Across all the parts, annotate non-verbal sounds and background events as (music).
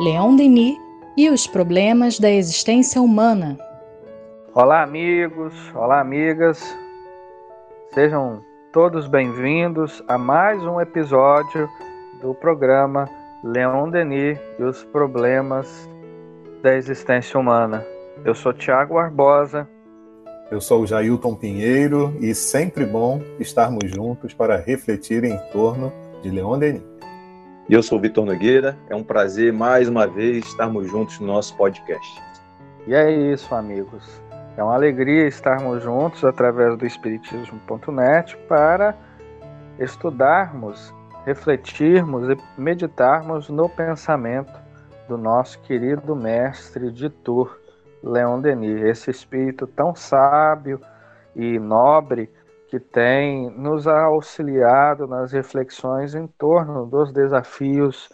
Leon Denis e os problemas da existência humana. Olá, amigos, olá, amigas. Sejam todos bem-vindos a mais um episódio do programa Leon Denis e os problemas da existência humana. Eu sou Tiago Barbosa. Eu sou o Jailton Pinheiro e sempre bom estarmos juntos para refletir em torno de Leon Denis. E eu sou Vitor Nogueira. É um prazer mais uma vez estarmos juntos no nosso podcast. E é isso, amigos. É uma alegria estarmos juntos através do Espiritismo.net para estudarmos, refletirmos e meditarmos no pensamento do nosso querido mestre de Tour, Leon Denis, esse espírito tão sábio e nobre que tem nos auxiliado nas reflexões em torno dos desafios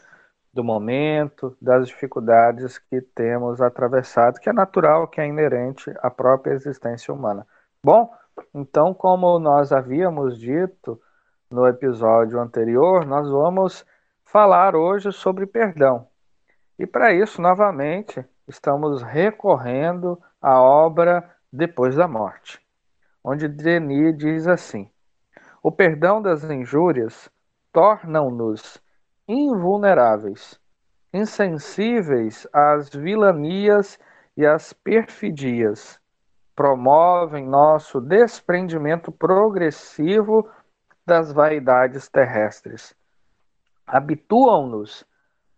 do momento, das dificuldades que temos atravessado, que é natural, que é inerente à própria existência humana. Bom, então, como nós havíamos dito no episódio anterior, nós vamos falar hoje sobre perdão. E para isso, novamente, estamos recorrendo à obra Depois da Morte onde Denis diz assim: O perdão das injúrias tornam-nos invulneráveis, insensíveis às vilanias e às perfidias, promovem nosso desprendimento progressivo das vaidades terrestres, habituam-nos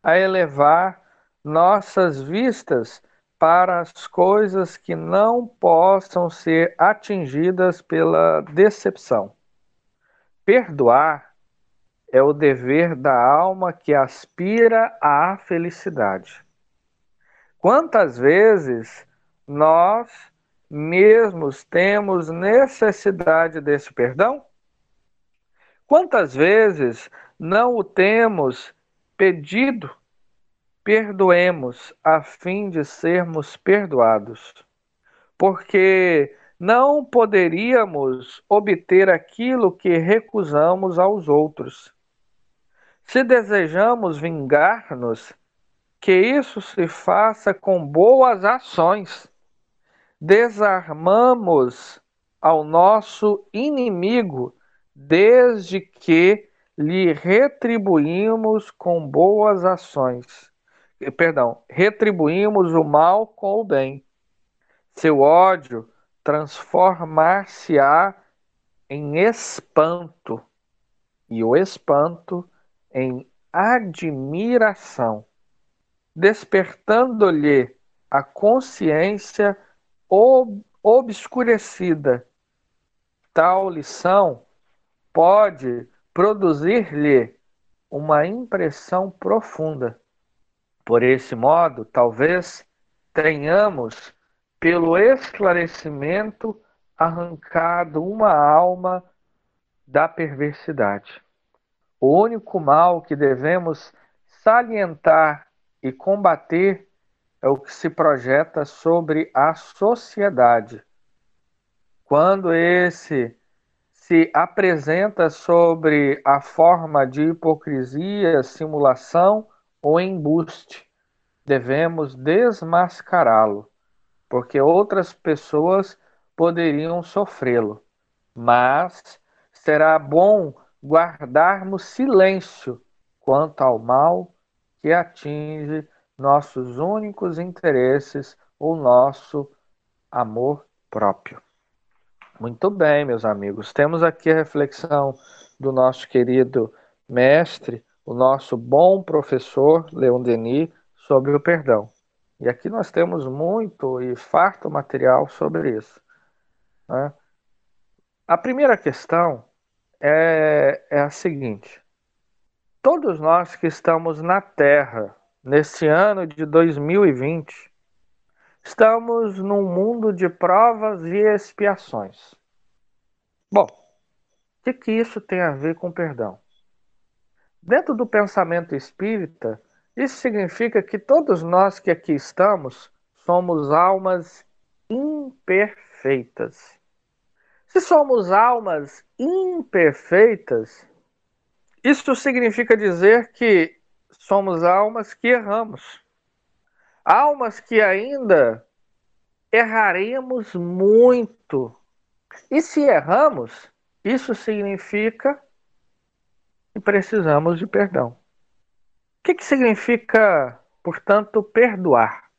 a elevar nossas vistas para as coisas que não possam ser atingidas pela decepção. Perdoar é o dever da alma que aspira à felicidade. Quantas vezes nós mesmos temos necessidade desse perdão? Quantas vezes não o temos pedido perdoemos a fim de sermos perdoados. Porque não poderíamos obter aquilo que recusamos aos outros. Se desejamos vingar-nos, que isso se faça com boas ações. Desarmamos ao nosso inimigo desde que lhe retribuímos com boas ações perdão, retribuímos o mal com o bem. Seu ódio transformar-se-á em espanto, e o espanto em admiração, despertando-lhe a consciência ob obscurecida. Tal lição pode produzir-lhe uma impressão profunda por esse modo, talvez tenhamos, pelo esclarecimento, arrancado uma alma da perversidade. O único mal que devemos salientar e combater é o que se projeta sobre a sociedade. Quando esse se apresenta sobre a forma de hipocrisia, simulação ou embuste, devemos desmascará-lo, porque outras pessoas poderiam sofrê-lo. Mas será bom guardarmos silêncio quanto ao mal que atinge nossos únicos interesses ou nosso amor próprio. Muito bem, meus amigos, temos aqui a reflexão do nosso querido mestre o nosso bom professor Leon Denis sobre o perdão. E aqui nós temos muito e farto material sobre isso. Né? A primeira questão é, é a seguinte: todos nós que estamos na Terra nesse ano de 2020, estamos num mundo de provas e expiações. Bom, o que, que isso tem a ver com perdão? Dentro do pensamento espírita, isso significa que todos nós que aqui estamos somos almas imperfeitas. Se somos almas imperfeitas, isso significa dizer que somos almas que erramos. Almas que ainda erraremos muito. E se erramos, isso significa que precisamos de perdão. O que, que significa, portanto, perdoar?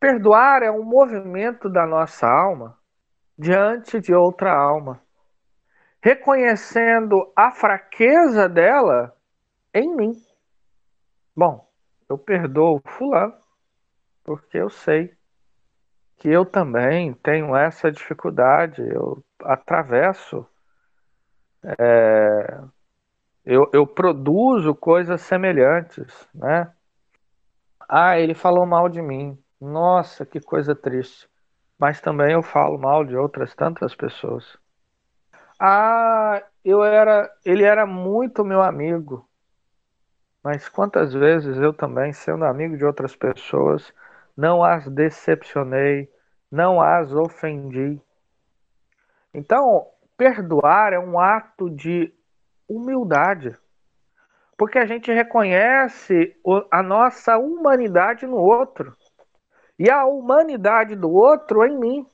Perdoar é um movimento da nossa alma diante de outra alma, reconhecendo a fraqueza dela em mim. Bom, eu perdoo Fulano, porque eu sei que eu também tenho essa dificuldade, eu atravesso, é, eu, eu produzo coisas semelhantes, né? Ah, ele falou mal de mim. Nossa, que coisa triste. Mas também eu falo mal de outras tantas pessoas. Ah, eu era, ele era muito meu amigo. Mas quantas vezes eu também, sendo amigo de outras pessoas, não as decepcionei, não as ofendi. Então, perdoar é um ato de humildade. Porque a gente reconhece a nossa humanidade no outro e a humanidade do outro em mim.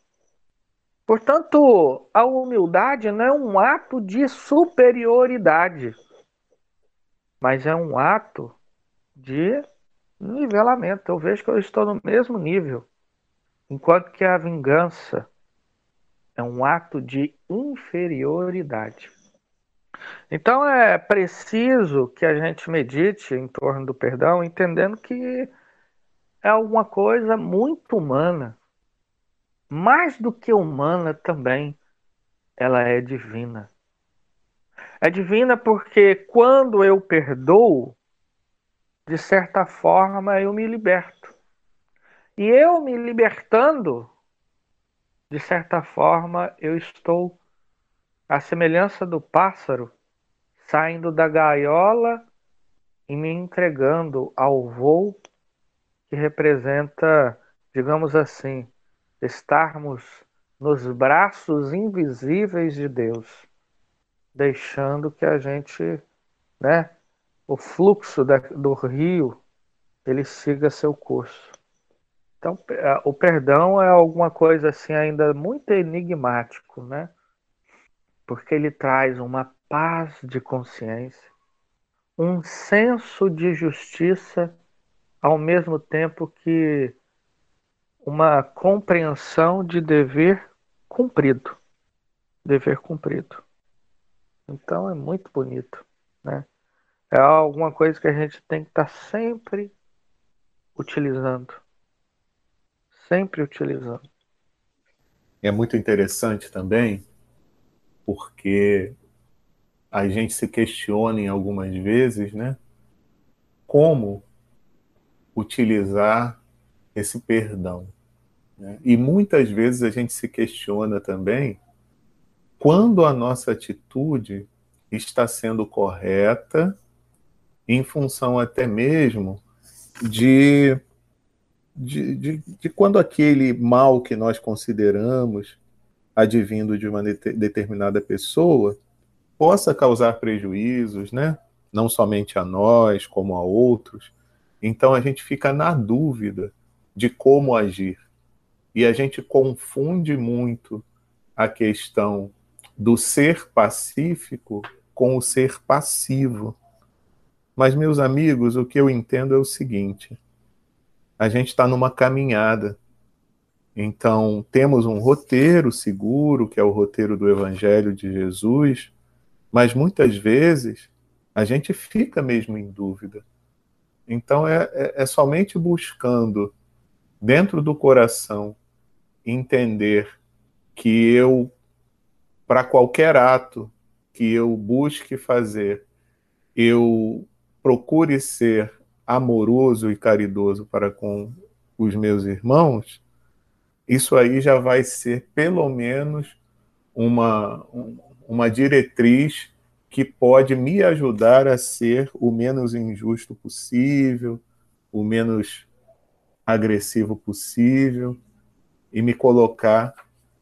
Portanto, a humildade não é um ato de superioridade, mas é um ato de nivelamento. Eu vejo que eu estou no mesmo nível, enquanto que a vingança é um ato de inferioridade. Então é preciso que a gente medite em torno do perdão, entendendo que é alguma coisa muito humana. Mais do que humana também, ela é divina. É divina porque quando eu perdoo, de certa forma eu me liberto. E eu me libertando, de certa forma eu estou à semelhança do pássaro saindo da gaiola e me entregando ao voo que representa, digamos assim, estarmos nos braços invisíveis de Deus, deixando que a gente, né, o fluxo da, do rio, ele siga seu curso. Então, o perdão é alguma coisa assim ainda muito enigmático, né? Porque ele traz uma paz de consciência, um senso de justiça ao mesmo tempo que uma compreensão de dever cumprido. Dever cumprido. Então é muito bonito, né? É alguma coisa que a gente tem que estar sempre utilizando. Sempre utilizando. É muito interessante também, porque a gente se questiona em algumas vezes, né? Como utilizar esse perdão. Né? E muitas vezes a gente se questiona também quando a nossa atitude está sendo correta, em função até mesmo de, de, de, de quando aquele mal que nós consideramos advindo de uma determinada pessoa possa causar prejuízos, né? não somente a nós, como a outros, então a gente fica na dúvida de como agir. E a gente confunde muito a questão do ser pacífico com o ser passivo. Mas, meus amigos, o que eu entendo é o seguinte: a gente está numa caminhada. Então, temos um roteiro seguro, que é o roteiro do Evangelho de Jesus, mas muitas vezes a gente fica mesmo em dúvida. Então é, é, é somente buscando dentro do coração entender que eu, para qualquer ato que eu busque fazer, eu procure ser amoroso e caridoso para com os meus irmãos, isso aí já vai ser pelo menos uma, uma diretriz que pode me ajudar a ser o menos injusto possível, o menos agressivo possível e me colocar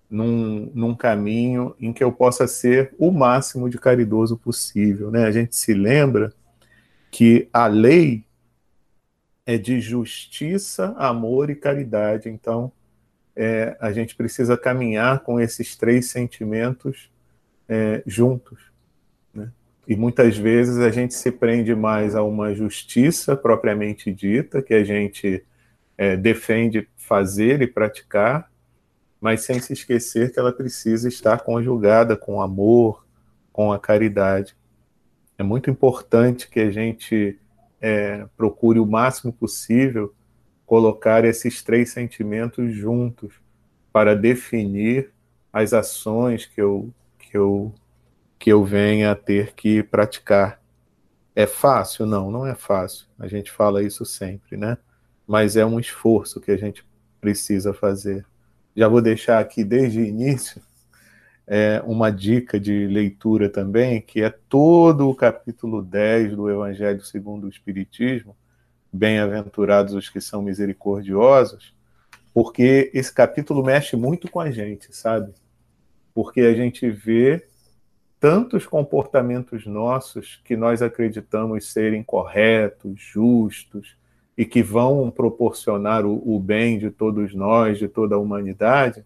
num, num caminho em que eu possa ser o máximo de caridoso possível. Né? A gente se lembra que a lei é de justiça, amor e caridade. Então, é, a gente precisa caminhar com esses três sentimentos é, juntos. Né? E muitas vezes a gente se prende mais a uma justiça propriamente dita, que a gente é, defende fazer e praticar, mas sem se esquecer que ela precisa estar conjugada com amor, com a caridade. É muito importante que a gente é, procure o máximo possível colocar esses três sentimentos juntos para definir as ações que eu, que eu, que eu venha a ter que praticar. É fácil? Não, não é fácil. A gente fala isso sempre, né? Mas é um esforço que a gente precisa fazer. Já vou deixar aqui desde o início é, uma dica de leitura também, que é todo o capítulo 10 do Evangelho segundo o Espiritismo, Bem-aventurados os que são misericordiosos, porque esse capítulo mexe muito com a gente, sabe? Porque a gente vê tantos comportamentos nossos que nós acreditamos serem corretos, justos e que vão proporcionar o, o bem de todos nós, de toda a humanidade,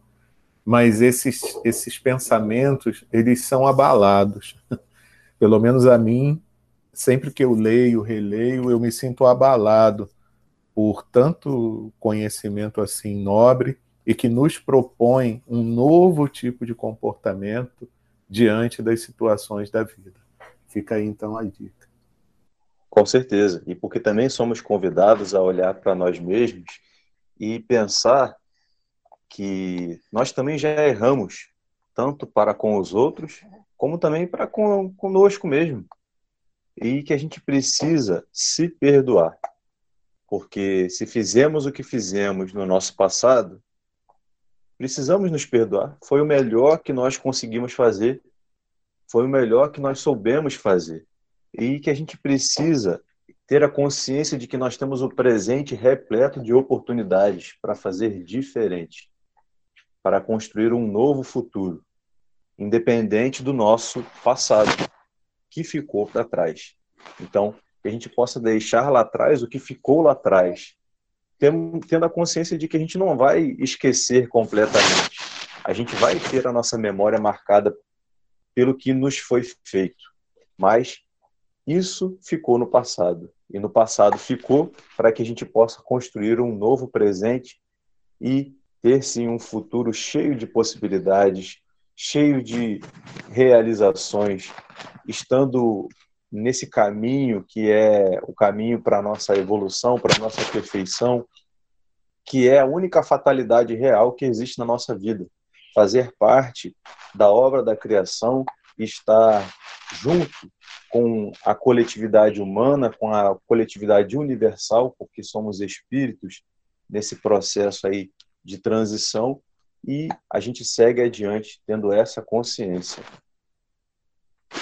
mas esses, esses pensamentos, eles são abalados. (laughs) Pelo menos a mim, sempre que eu leio, releio, eu me sinto abalado por tanto conhecimento assim nobre e que nos propõe um novo tipo de comportamento diante das situações da vida. Fica aí então a dica. Com certeza, e porque também somos convidados a olhar para nós mesmos e pensar que nós também já erramos, tanto para com os outros, como também para conosco mesmo. E que a gente precisa se perdoar. Porque se fizemos o que fizemos no nosso passado, precisamos nos perdoar. Foi o melhor que nós conseguimos fazer, foi o melhor que nós soubemos fazer. E que a gente precisa ter a consciência de que nós temos o presente repleto de oportunidades para fazer diferente para construir um novo futuro, independente do nosso passado, que ficou para trás. Então, que a gente possa deixar lá atrás o que ficou lá atrás, tendo a consciência de que a gente não vai esquecer completamente. A gente vai ter a nossa memória marcada pelo que nos foi feito, mas isso ficou no passado. E no passado ficou para que a gente possa construir um novo presente e ter sim um futuro cheio de possibilidades, cheio de realizações, estando nesse caminho que é o caminho para a nossa evolução, para a nossa perfeição, que é a única fatalidade real que existe na nossa vida. Fazer parte da obra da criação, estar junto com a coletividade humana, com a coletividade universal, porque somos espíritos nesse processo aí de transição e a gente segue adiante tendo essa consciência.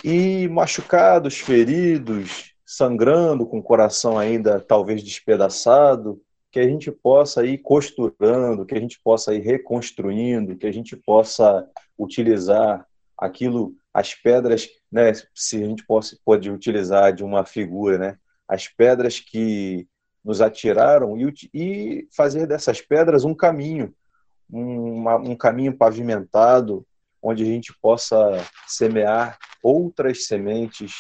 E machucados, feridos, sangrando, com o coração ainda talvez despedaçado, que a gente possa ir costurando, que a gente possa ir reconstruindo, que a gente possa utilizar aquilo, as pedras, né, se a gente possa, pode utilizar de uma figura, né, as pedras que nos atiraram e, e fazer dessas pedras um caminho, um, um caminho pavimentado, onde a gente possa semear outras sementes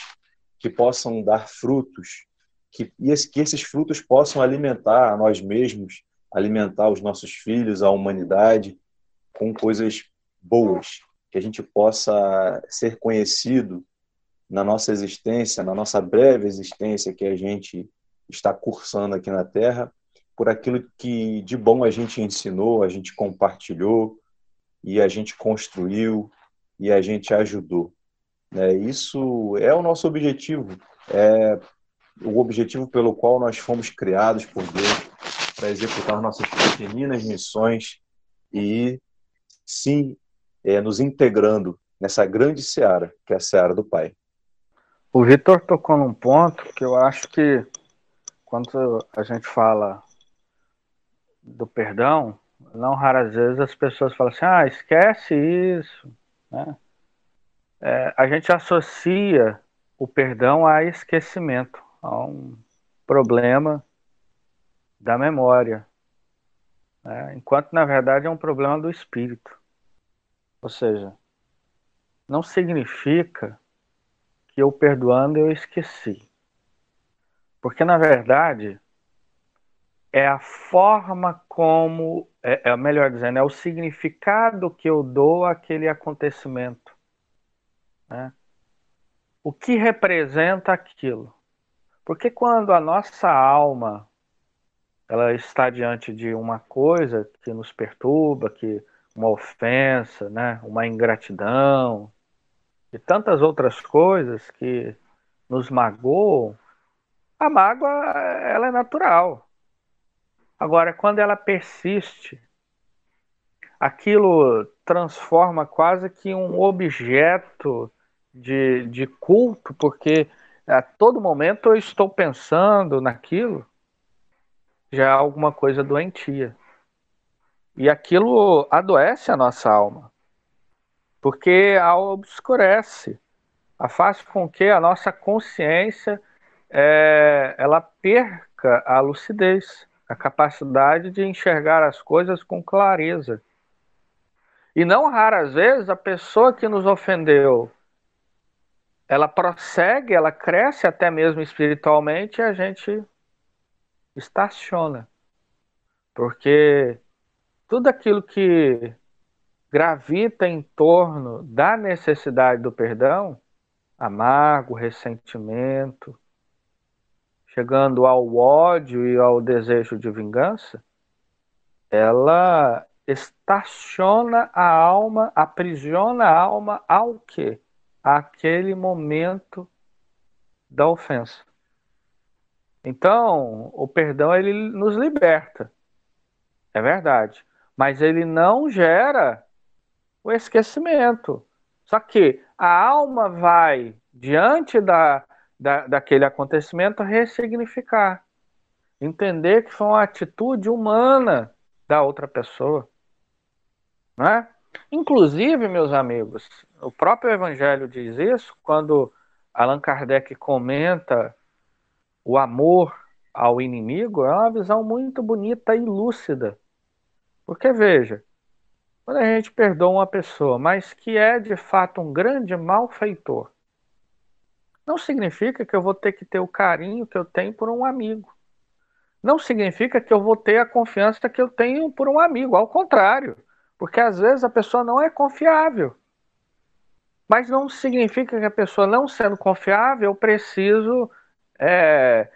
que possam dar frutos, que, que esses frutos possam alimentar a nós mesmos, alimentar os nossos filhos, a humanidade, com coisas boas, que a gente possa ser conhecido na nossa existência, na nossa breve existência que a gente está cursando aqui na Terra, por aquilo que de bom a gente ensinou, a gente compartilhou e a gente construiu e a gente ajudou. É, isso é o nosso objetivo, é o objetivo pelo qual nós fomos criados por Deus para executar nossas pequeninas missões e sim é, nos integrando nessa grande seara que é a seara do Pai. O Vitor tocou num ponto que eu acho que quando a gente fala do perdão, não raras vezes as pessoas falam assim, ah, esquece isso, né? É, a gente associa o perdão a esquecimento, a um problema da memória, né? enquanto na verdade é um problema do espírito. Ou seja, não significa que eu perdoando eu esqueci. Porque na verdade é a forma como, é, é melhor dizendo, é o significado que eu dou àquele acontecimento. Né? O que representa aquilo? Porque quando a nossa alma ela está diante de uma coisa que nos perturba, que uma ofensa, né, uma ingratidão e tantas outras coisas que nos magoam, a mágoa ela é natural. Agora, quando ela persiste, aquilo transforma quase que um objeto de, de culto, porque a todo momento eu estou pensando naquilo, já é alguma coisa doentia. E aquilo adoece a nossa alma, porque a obscurece, a faz com que a nossa consciência é, ela perca a lucidez, a capacidade de enxergar as coisas com clareza. E não raras vezes a pessoa que nos ofendeu, ela prossegue, ela cresce até mesmo espiritualmente e a gente estaciona. Porque tudo aquilo que gravita em torno da necessidade do perdão, amargo, ressentimento, chegando ao ódio e ao desejo de vingança, ela estaciona a alma, aprisiona a alma ao quê? Aquele momento da ofensa. Então, o perdão ele nos liberta. É verdade. Mas ele não gera o esquecimento. Só que a alma vai, diante da, da, daquele acontecimento, ressignificar. Entender que foi uma atitude humana da outra pessoa. Né? Inclusive, meus amigos, o próprio Evangelho diz isso quando Allan Kardec comenta o amor ao inimigo, é uma visão muito bonita e lúcida. Porque veja, quando a gente perdoa uma pessoa, mas que é de fato um grande malfeitor, não significa que eu vou ter que ter o carinho que eu tenho por um amigo. Não significa que eu vou ter a confiança que eu tenho por um amigo. Ao contrário, porque às vezes a pessoa não é confiável. Mas não significa que a pessoa não sendo confiável, eu preciso é,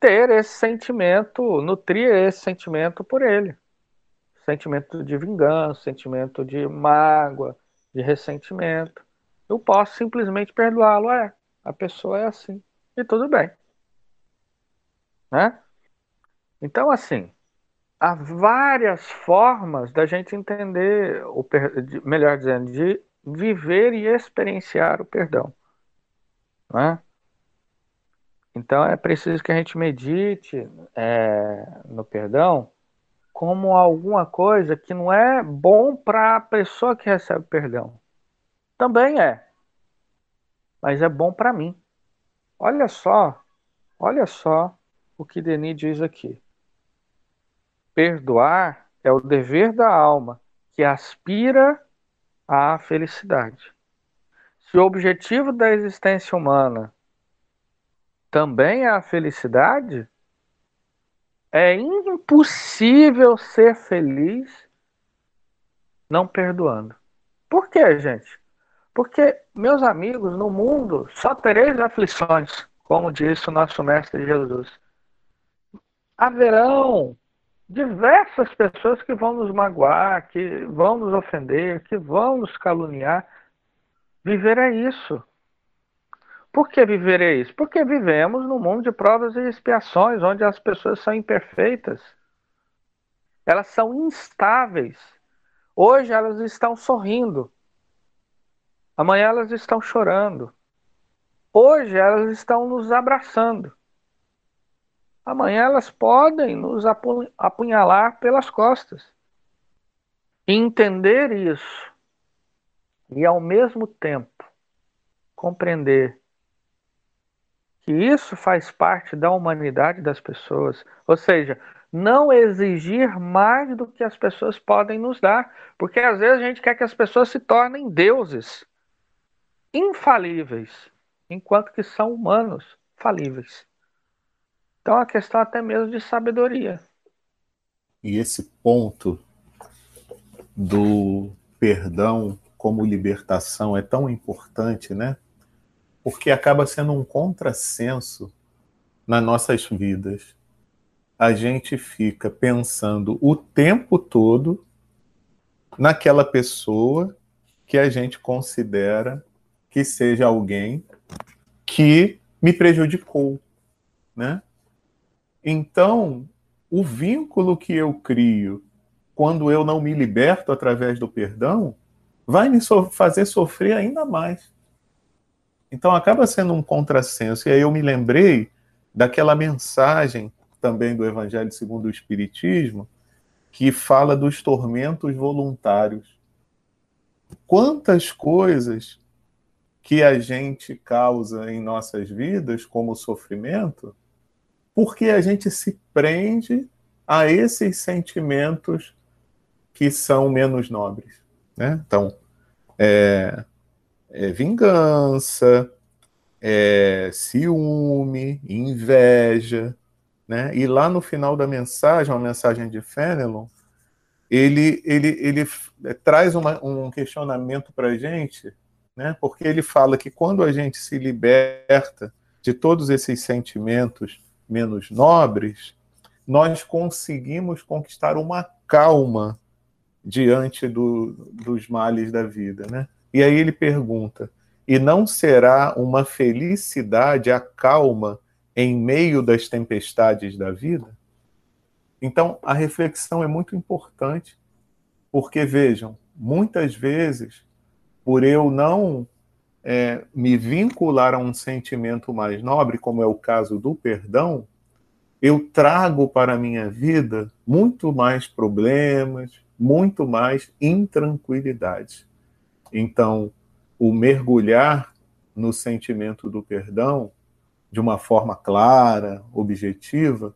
ter esse sentimento, nutrir esse sentimento por ele sentimento de vingança, sentimento de mágoa, de ressentimento. Eu posso simplesmente perdoá-lo, é. A pessoa é assim. E tudo bem. Né? Então, assim, há várias formas da gente entender, o melhor dizendo, de viver e experienciar o perdão. Né? Então é preciso que a gente medite é, no perdão como alguma coisa que não é bom para a pessoa que recebe perdão. Também é. Mas é bom para mim. Olha só, olha só o que Denis diz aqui. Perdoar é o dever da alma que aspira à felicidade. Se o objetivo da existência humana também é a felicidade, é impossível ser feliz não perdoando. Por quê, gente? Porque, meus amigos, no mundo só tereis aflições, como disse o nosso Mestre Jesus. Haverão diversas pessoas que vão nos magoar, que vão nos ofender, que vão nos caluniar. Viver é isso. Por que viver é isso? Porque vivemos num mundo de provas e expiações, onde as pessoas são imperfeitas. Elas são instáveis. Hoje elas estão sorrindo. Amanhã elas estão chorando. Hoje elas estão nos abraçando. Amanhã elas podem nos apunhalar pelas costas. Entender isso e ao mesmo tempo compreender que isso faz parte da humanidade das pessoas. Ou seja, não exigir mais do que as pessoas podem nos dar, porque às vezes a gente quer que as pessoas se tornem deuses infalíveis, enquanto que são humanos falíveis. Então a questão até mesmo de sabedoria. E esse ponto do perdão como libertação é tão importante, né? Porque acaba sendo um contrassenso nas nossas vidas. A gente fica pensando o tempo todo naquela pessoa que a gente considera que seja alguém que me prejudicou, né? Então, o vínculo que eu crio quando eu não me liberto através do perdão vai me so fazer sofrer ainda mais. Então acaba sendo um contrassenso. E aí eu me lembrei daquela mensagem também do Evangelho segundo o Espiritismo, que fala dos tormentos voluntários. Quantas coisas que a gente causa em nossas vidas como sofrimento, porque a gente se prende a esses sentimentos que são menos nobres. Né? Então, é, é vingança, é ciúme, inveja. Né? E lá no final da mensagem, uma mensagem de Fenelon, ele, ele, ele traz uma, um questionamento para a gente né? porque ele fala que quando a gente se liberta de todos esses sentimentos menos nobres, nós conseguimos conquistar uma calma diante do, dos males da vida. Né? E aí ele pergunta: e não será uma felicidade a calma em meio das tempestades da vida? Então, a reflexão é muito importante, porque vejam, muitas vezes por eu não é, me vincular a um sentimento mais nobre, como é o caso do perdão, eu trago para a minha vida muito mais problemas, muito mais intranquilidade. Então, o mergulhar no sentimento do perdão de uma forma clara, objetiva,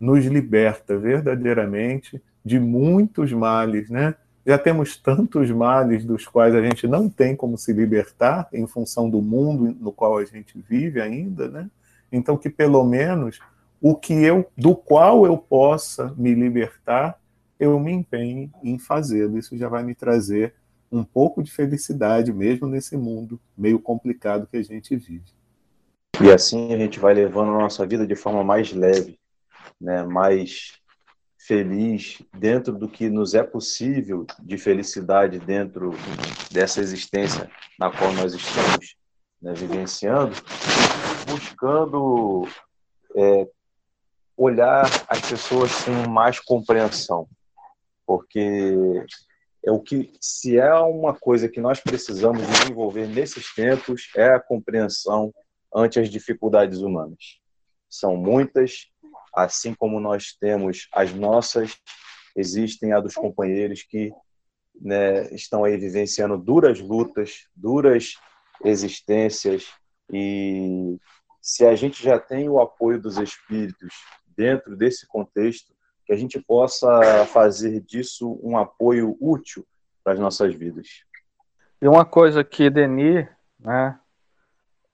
nos liberta verdadeiramente de muitos males, né? Já temos tantos males dos quais a gente não tem como se libertar em função do mundo no qual a gente vive ainda, né? Então que pelo menos o que eu do qual eu possa me libertar, eu me empenhe em fazê-lo. Isso já vai me trazer um pouco de felicidade mesmo nesse mundo meio complicado que a gente vive. E assim a gente vai levando a nossa vida de forma mais leve, né? Mais feliz dentro do que nos é possível de felicidade dentro dessa existência na qual nós estamos né, vivenciando, buscando é, olhar as pessoas com mais compreensão, porque é o que se é uma coisa que nós precisamos desenvolver nesses tempos é a compreensão ante as dificuldades humanas. São muitas, assim como nós temos as nossas, existem a dos companheiros que né, estão aí vivenciando duras lutas, duras existências, e se a gente já tem o apoio dos espíritos dentro desse contexto, que a gente possa fazer disso um apoio útil para as nossas vidas. E uma coisa que Denis, né,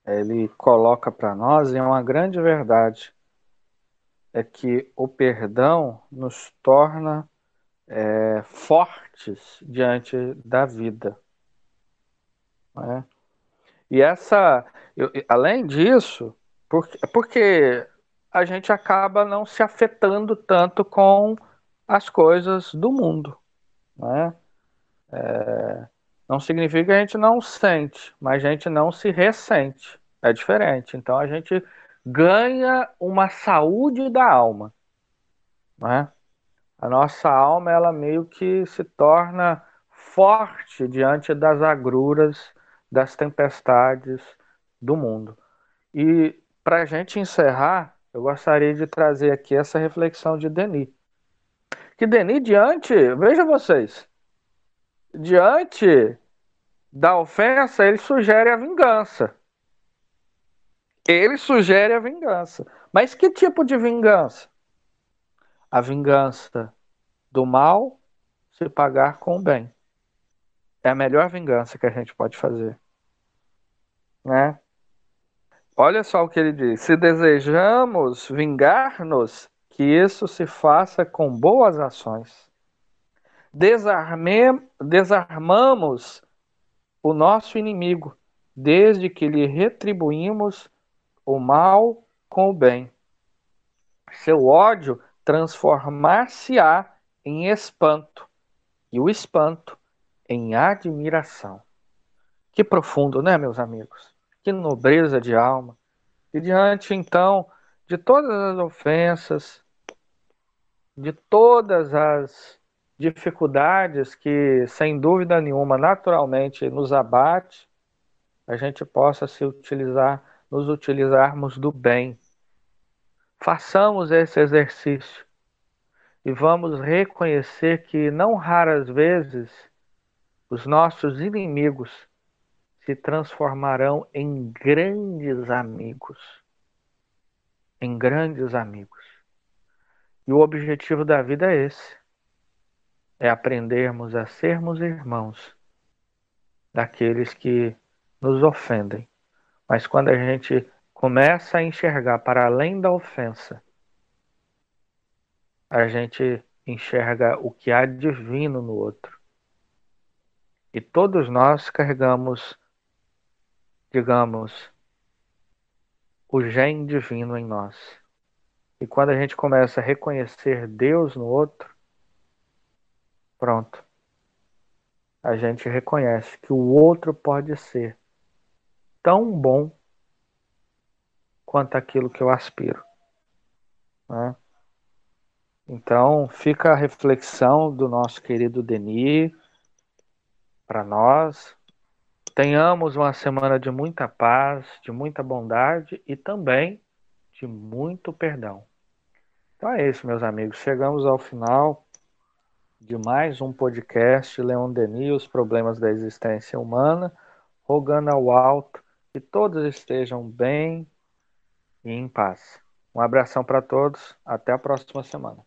ele coloca para nós é uma grande verdade é que o perdão nos torna é, fortes diante da vida. Né? E essa, eu, além disso, porque, porque a gente acaba não se afetando tanto com as coisas do mundo. Né? É, não significa que a gente não sente, mas a gente não se ressente. É diferente. Então a gente ganha uma saúde da alma. Né? A nossa alma, ela meio que se torna forte diante das agruras, das tempestades do mundo. E para a gente encerrar, eu gostaria de trazer aqui essa reflexão de Denis. Que Denis, diante, veja vocês, diante da ofensa, ele sugere a vingança. Ele sugere a vingança. Mas que tipo de vingança? a vingança do mal se pagar com o bem. É a melhor vingança que a gente pode fazer. Né? Olha só o que ele diz: se desejamos vingar-nos, que isso se faça com boas ações. Desarme, desarmamos o nosso inimigo, desde que lhe retribuímos o mal com o bem. Seu ódio transformar-se-á em espanto, e o espanto em admiração. Que profundo, né, meus amigos? Que nobreza de alma. E diante, então, de todas as ofensas, de todas as dificuldades que, sem dúvida nenhuma, naturalmente nos abate, a gente possa se utilizar, nos utilizarmos do bem. Façamos esse exercício e vamos reconhecer que não raras vezes os nossos inimigos se transformarão em grandes amigos. Em grandes amigos. E o objetivo da vida é esse: é aprendermos a sermos irmãos daqueles que nos ofendem. Mas quando a gente começa a enxergar para além da ofensa, a gente enxerga o que há divino no outro. E todos nós carregamos, digamos, o gene divino em nós. E quando a gente começa a reconhecer Deus no outro, pronto. A gente reconhece que o outro pode ser tão bom quanto aquilo que eu aspiro. Né? Então, fica a reflexão do nosso querido Denis para nós. Tenhamos uma semana de muita paz, de muita bondade e também de muito perdão. Então é isso, meus amigos. Chegamos ao final de mais um podcast Leon Denis, os problemas da existência humana, rogando ao alto que todos estejam bem e em paz. Um abração para todos, até a próxima semana.